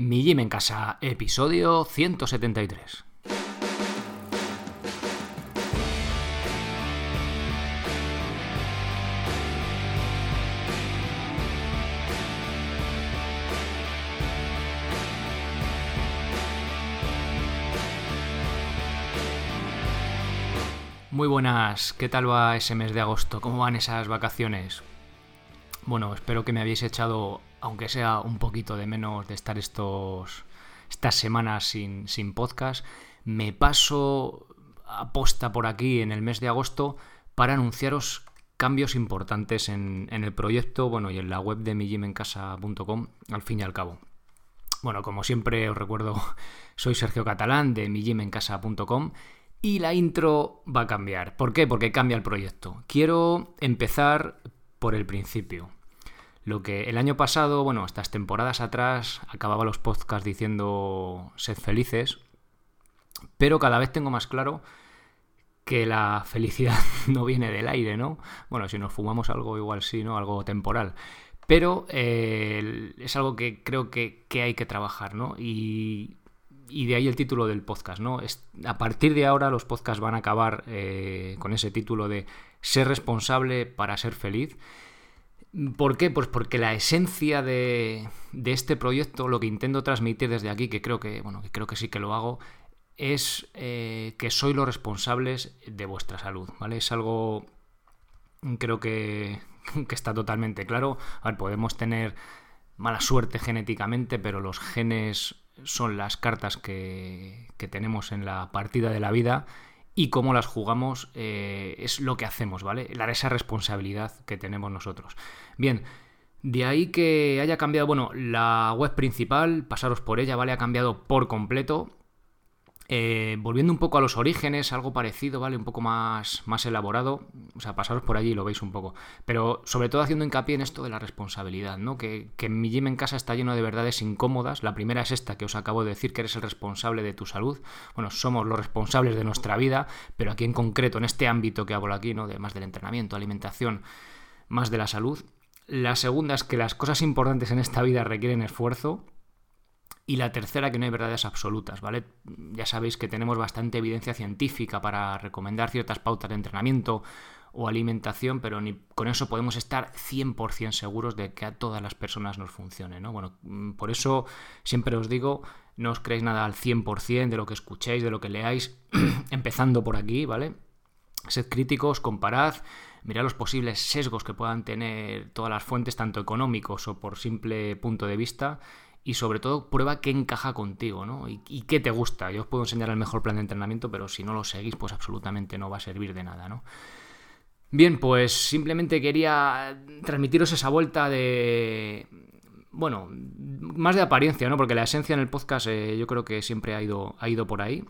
Mi Gym en Casa, episodio 173. Muy buenas, ¿qué tal va ese mes de agosto? ¿Cómo van esas vacaciones? Bueno, espero que me habéis echado, aunque sea un poquito de menos de estar estos, estas semanas sin, sin podcast. Me paso aposta por aquí en el mes de agosto para anunciaros cambios importantes en, en el proyecto bueno, y en la web de mijimencasa.com al fin y al cabo. Bueno, como siempre os recuerdo, soy Sergio Catalán de mijimencasa.com y la intro va a cambiar. ¿Por qué? Porque cambia el proyecto. Quiero empezar por el principio. Lo que el año pasado, bueno, estas temporadas atrás, acababa los podcasts diciendo sed felices, pero cada vez tengo más claro que la felicidad no viene del aire, ¿no? Bueno, si nos fumamos algo igual sí, ¿no? Algo temporal. Pero eh, es algo que creo que, que, hay que trabajar, ¿no? Y y de ahí el título del podcast, ¿no? Es, a partir de ahora los podcasts van a acabar eh, con ese título de ser responsable para ser feliz. ¿Por qué? Pues porque la esencia de, este proyecto, lo que intento transmitir desde aquí, que creo que, bueno, que creo que sí que lo hago, es eh, que sois los responsables de vuestra salud, ¿vale? Es algo, creo que, que está totalmente claro. A ver, podemos tener mala suerte genéticamente, pero los genes son las cartas que, tenemos en la partida de la vida y cómo las jugamos eh, es lo que hacemos, ¿vale? Esa responsabilidad que tenemos nosotros. Bien, de ahí que haya cambiado, bueno, la web principal, pasaros por ella, ¿vale? Ha cambiado por completo. Eh, volviendo un poco a los orígenes, algo parecido, ¿vale? Un poco más, más elaborado. O sea, pasaros por allí y lo veis un poco. Pero sobre todo haciendo hincapié en esto de la responsabilidad, ¿no? Que, que mi gym en casa está lleno de verdades incómodas. La primera es esta que os acabo de decir, que eres el responsable de tu salud. Bueno, somos los responsables de nuestra vida, pero aquí en concreto, en este ámbito que hablo aquí, ¿no? Más del entrenamiento, alimentación, más de la salud. La segunda es que las cosas importantes en esta vida requieren esfuerzo y la tercera, que no hay verdades absolutas, ¿vale? Ya sabéis que tenemos bastante evidencia científica para recomendar ciertas pautas de entrenamiento o alimentación, pero ni con eso podemos estar 100% seguros de que a todas las personas nos funcione, ¿no? Bueno, mm, por eso siempre os digo, no os creéis nada al 100% de lo que escuchéis, de lo que leáis, empezando por aquí, ¿vale? Sed críticos, comparad, mirad los posibles sesgos que puedan tener todas las fuentes, tanto económicos o por simple punto de vista, y sobre todo prueba qué encaja contigo, ¿no? Y, qué te gusta. Yo os puedo enseñar el mejor plan de entrenamiento, pero si no lo seguís, pues absolutamente no va a servir de nada, ¿no? Bien, pues simplemente quería transmitiros esa vuelta de... Bueno, más de apariencia, ¿no? Porque la esencia en el podcast eh, yo creo que siempre ha ido, ha ido por ahí.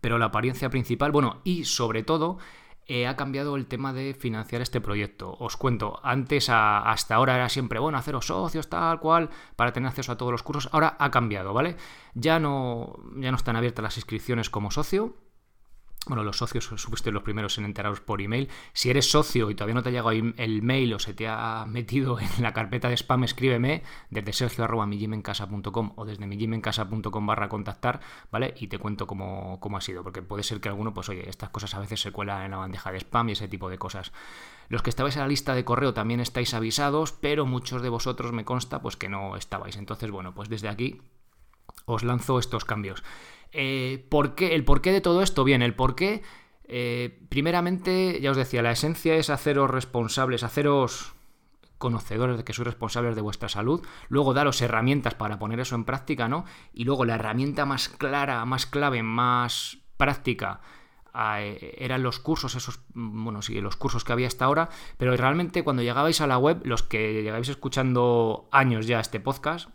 Pero la apariencia principal, bueno, y sobre todo eh, ha cambiado el tema de financiar este proyecto. Os cuento, antes hasta ahora era siempre, bueno, haceros socios, tal cual, para tener acceso a todos los cursos. Ahora ha cambiado, ¿vale? Ya no, ya no están abiertas las inscripciones como socio, bueno, los socios fuiste los primeros en enteraros por email. Si eres socio y todavía no te ha llegado el mail o se te ha metido en la carpeta de spam, escríbeme desde sergio arroba o desde mijimencasa.com barra contactar, ¿vale? Y te cuento cómo, cómo ha sido, porque puede ser que alguno, pues oye, estas cosas a veces se cuelan en la bandeja de spam y ese tipo de cosas. Los que estabais en la lista de correo también estáis avisados, pero muchos de vosotros me consta pues que no estabais. Entonces, bueno, pues desde aquí os lanzo estos cambios. Eh, ¿por qué? ¿El porqué de todo esto? Bien, el porqué, eh, primeramente, ya os decía, la esencia es haceros responsables, haceros conocedores de que sois responsables de vuestra salud, luego daros herramientas para poner eso en práctica, ¿no? Y luego la herramienta más clara, más clave, más práctica eh, eran los cursos, esos, bueno, sí, los cursos que había hasta ahora, pero realmente cuando llegabais a la web, los que llegáis escuchando años ya este podcast,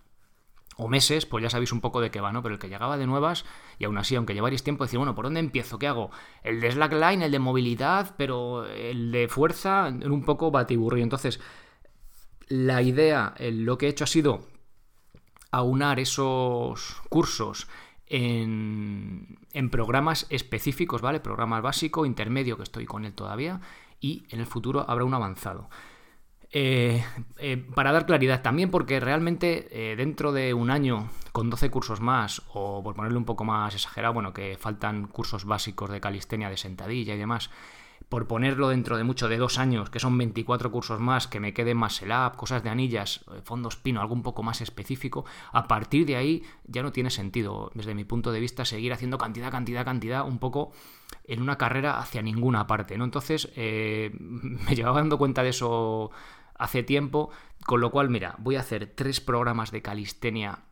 o meses, pues ya sabéis un poco de qué va, ¿no? Pero el que llegaba de nuevas, y aún así, aunque llevaréis tiempo, decir, bueno, ¿por dónde empiezo? ¿Qué hago? El de slackline, el de movilidad, pero el de fuerza, un poco batiburrillo. Entonces, la idea, lo que he hecho ha sido aunar esos cursos en, en programas específicos, ¿vale? Programas básico, intermedio, que estoy con él todavía, y en el futuro habrá un avanzado. Eh, eh, para dar claridad también, porque realmente eh, dentro de un año, con 12 cursos más, o por ponerle un poco más exagerado, bueno, que faltan cursos básicos de calistenia, de sentadilla y demás, por ponerlo dentro de mucho de dos años, que son 24 cursos más, que me quede más el app, cosas de anillas, eh, fondos pino, algo un poco más específico, a partir de ahí ya no tiene sentido, desde mi punto de vista, seguir haciendo cantidad, cantidad, cantidad, un poco en una carrera hacia ninguna parte, ¿no? Entonces, me llevaba dando cuenta de eso hace tiempo, con lo cual, mira, voy a hacer tres programas de calistenia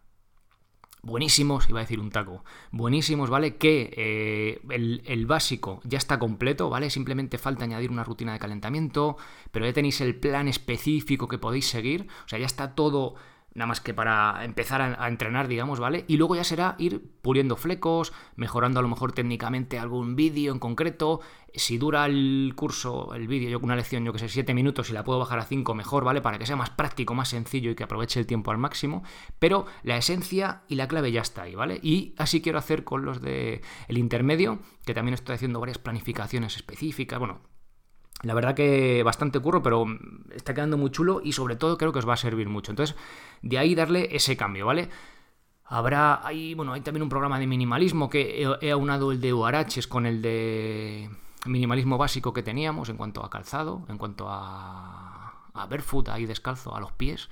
buenísimos, iba a decir un taco, buenísimos, ¿vale? Que eh, el, básico ya está completo, ¿vale? Simplemente falta añadir una rutina de calentamiento, pero ya tenéis el plan específico que podéis seguir, o sea, ya está todo nada más que para empezar a, entrenar, digamos, ¿vale? Y luego ya será ir puliendo flecos, mejorando a lo mejor técnicamente algún vídeo en concreto. Si dura el curso, el vídeo, yo una lección, yo que sé, 7 minutos y la puedo bajar a 5, mejor, ¿vale? Para que sea más práctico, más sencillo y que aproveche el tiempo al máximo. Pero la esencia y la clave ya está ahí, ¿vale? Y así quiero hacer con los de el intermedio, que también estoy haciendo varias planificaciones específicas, bueno, la verdad que bastante curro, pero está quedando muy chulo y sobre todo creo que os va a servir mucho. Entonces, de ahí darle ese cambio, ¿vale? Habrá, hay, bueno, hay también un programa de minimalismo que he, aunado el de Uaraches con el de minimalismo básico que teníamos en cuanto a calzado, en cuanto a, a barefoot, ahí descalzo, a los pies.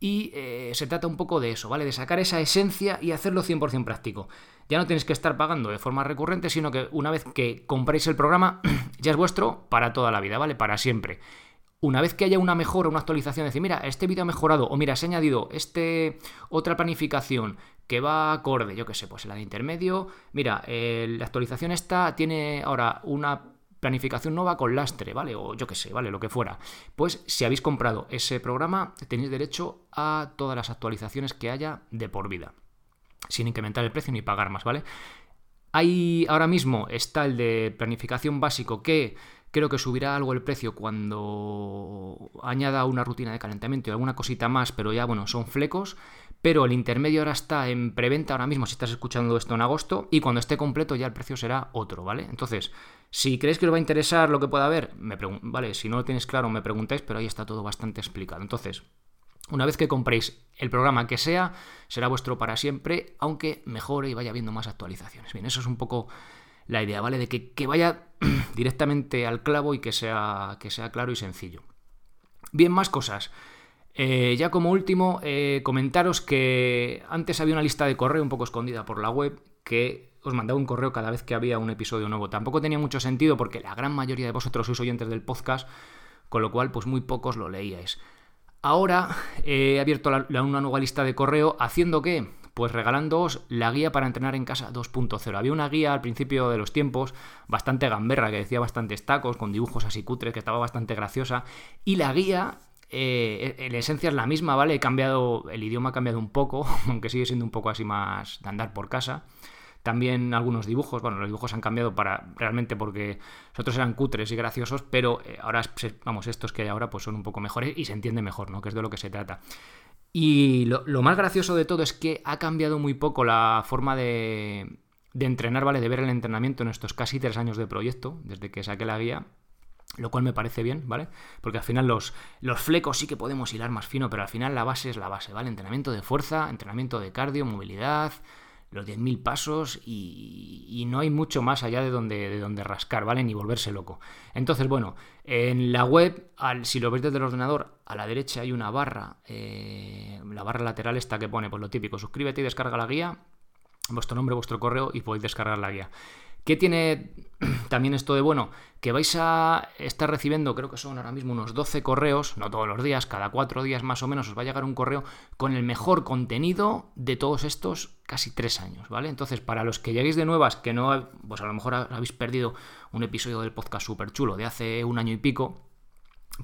Y eh, se trata un poco de eso, ¿vale? De sacar esa esencia y hacerlo 100% práctico. Ya no tenéis que estar pagando de forma recurrente, sino que una vez que compréis el programa, ya es vuestro para toda la vida, ¿vale? Para siempre. Una vez que haya una mejora, una actualización, decir, mira, este vídeo ha mejorado, o mira, se ha añadido este otra planificación que va acorde, yo qué sé, pues la de intermedio, mira, la actualización esta tiene ahora una planificación nueva con lastre, ¿vale? O yo qué sé, ¿vale? Lo que fuera. Pues si habéis comprado ese programa, tenéis derecho a todas las actualizaciones que haya de por vida, sin incrementar el precio ni pagar más, ¿vale? Ahí ahora mismo está el de planificación básico que creo que subirá algo el precio cuando añada una rutina de calentamiento y alguna cosita más, pero ya bueno, son flecos. Pero el intermedio ahora está en preventa ahora mismo si estás escuchando esto en agosto y cuando esté completo ya el precio será otro, ¿vale? Entonces, si creéis que os va a interesar lo que pueda haber, me vale, si no lo tenéis claro me preguntáis, pero ahí está todo bastante explicado. Entonces, una vez que compréis el programa que sea, será vuestro para siempre, aunque mejore y vaya viendo más actualizaciones. Bien, eso es un poco la idea, ¿vale? De que, vaya directamente al clavo y que sea, que sea claro y sencillo. Bien, más cosas. Eh, ya como último, eh, comentaros que antes había una lista de correo un poco escondida por la web que os mandaba un correo cada vez que había un episodio nuevo. Tampoco tenía mucho sentido porque la gran mayoría de vosotros sois oyentes del podcast, con lo cual pues muy pocos lo leíais. Ahora he abierto una nueva lista de correo haciendo que, pues regalándoos la guía para entrenar en casa 2.0. Había una guía al principio de los tiempos, bastante gamberra, que decía bastantes tacos, con dibujos así cutres, que estaba bastante graciosa. Y la guía eh, en esencia es la misma, ¿vale? He cambiado, el idioma ha cambiado un poco, aunque sigue siendo un poco así más de andar por casa. También algunos dibujos, bueno, los dibujos han cambiado para realmente porque los otros eran cutres y graciosos, pero eh, ahora, vamos, estos que hay ahora pues son un poco mejores y se entiende mejor, ¿no? Que es de lo que se trata. Y lo, más gracioso de todo es que ha cambiado muy poco la forma de, de entrenar, ¿vale? De ver el entrenamiento en estos casi tres años de proyecto, desde que saqué la guía lo cual me parece bien, ¿vale? Porque al final los, los flecos sí que podemos hilar más fino, pero al final la base es la base, ¿vale? Entrenamiento de fuerza, entrenamiento de cardio, movilidad, los 10.000 pasos y, no hay mucho más allá de donde, de donde rascar, ¿vale? Ni volverse loco. Entonces, bueno, en la web, al, si lo veis desde el ordenador, a la derecha hay una barra, eh, la barra lateral esta que pone, pues lo típico, suscríbete y descarga la guía, vuestro nombre, vuestro correo y podéis descargar la guía. ¿Qué tiene también esto de bueno? Que vais a estar recibiendo, creo que son ahora mismo unos 12 correos, no todos los días, cada cuatro días más o menos os va a llegar un correo con el mejor contenido de todos estos casi tres años, ¿vale? Entonces, para los que lleguéis de nuevas, que no, pues a lo mejor habéis perdido un episodio del podcast súper chulo de hace un año y pico,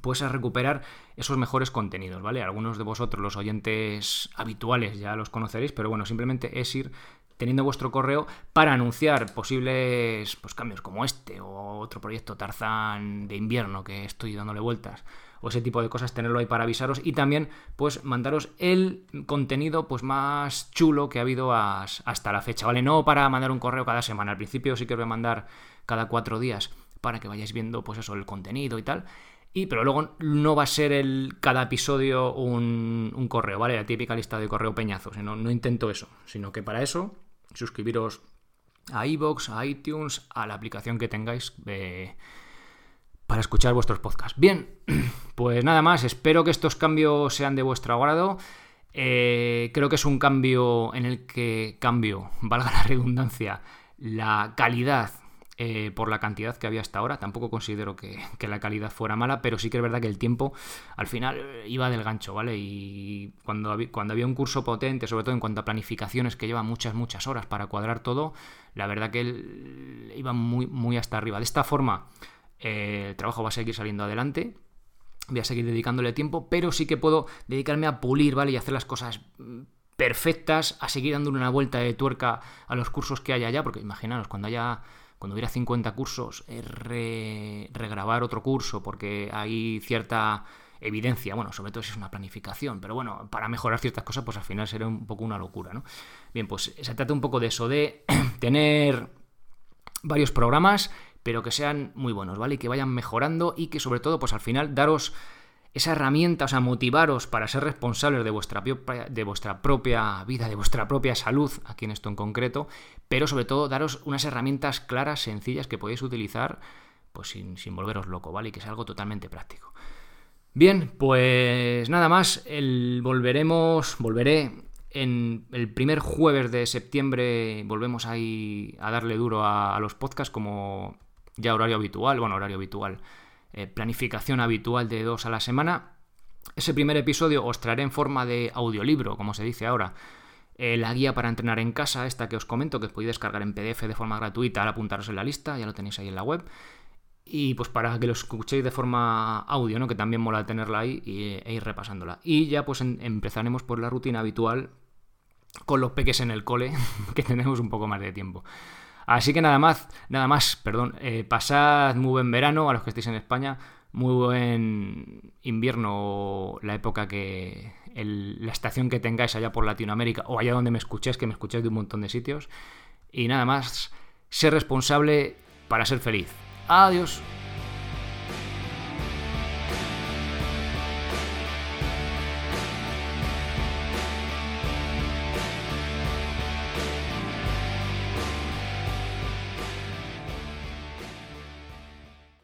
pues a recuperar esos mejores contenidos, ¿vale? Algunos de vosotros, los oyentes habituales, ya los conoceréis, pero bueno, simplemente es ir teniendo vuestro correo para anunciar posibles pues, cambios como este o otro proyecto Tarzán de invierno que estoy dándole vueltas o ese tipo de cosas, tenerlo ahí para avisaros y también pues mandaros el contenido pues más chulo que ha habido hasta la fecha, ¿vale? No para mandar un correo cada semana, al principio sí que os voy a mandar cada cuatro días para que vayáis viendo pues eso, el contenido y tal. Y, pero luego no va a ser el, cada episodio un, correo, ¿vale? La típica lista de correo peñazo. No intento eso, sino que para eso suscribiros a iVoox, a iTunes, a la aplicación que tengáis para escuchar vuestros podcasts. Bien, pues nada más, espero que estos cambios sean de vuestro agrado. Eh, creo que es un cambio en el que cambio, valga la redundancia, la calidad eh, por la cantidad que había hasta ahora. Tampoco considero que, la calidad fuera mala, pero sí que es verdad que el tiempo al final eh, iba del gancho, ¿vale? Y cuando, había, cuando había un curso potente, sobre todo en cuanto a planificaciones que lleva muchas, muchas horas para cuadrar todo, la verdad que él iba muy, muy hasta arriba. De esta forma, eh, el trabajo va a seguir saliendo adelante voy a seguir dedicándole tiempo, pero sí que puedo dedicarme a pulir, ¿vale? Y hacer las cosas mm, perfectas, a seguir dándole una vuelta de tuerca a los cursos que haya allá, porque imaginaros, cuando haya cuando hubiera 50 cursos, regrabar otro curso porque hay cierta evidencia, bueno, sobre todo si es una planificación, pero bueno, para mejorar ciertas cosas, pues al final sería un poco una locura, ¿no? Bien, pues se trata un poco de eso, de tener varios programas, pero que sean muy buenos, ¿vale? Y que vayan mejorando y que sobre todo, pues al final daros esa herramienta, o sea, motivaros para ser responsables de vuestra, de vuestra propia vida, de vuestra propia salud, aquí en esto en concreto, pero sobre todo daros unas herramientas claras, sencillas, que podéis utilizar pues sin, volveros loco, ¿vale? Y que es algo totalmente práctico. Bien, pues nada más, el, volveremos, volveré en el primer jueves de septiembre, volvemos ahí a darle duro a, a los podcasts como ya horario habitual, bueno, horario habitual eh, planificación habitual de dos a la semana. Ese primer episodio os traeré en forma de audiolibro, como se dice ahora, eh, la guía para entrenar en casa, esta que os comento, que podéis descargar en PDF de forma gratuita al apuntaros en la lista, ya lo tenéis ahí en la web. Y pues para que lo escuchéis de forma audio, ¿no? Que también mola tenerla ahí e ir repasándola. Y ya pues empezaremos por la rutina habitual con los peques en el cole, que tenemos un poco más de tiempo. Así que nada más, nada más, perdón. Eh, pasad muy buen verano a los que estéis en España, muy buen invierno, la época que. la estación que tengáis allá por Latinoamérica o allá donde me escuchéis, que me escuchéis de un montón de sitios. Y nada más, ser responsable para ser feliz. Adiós.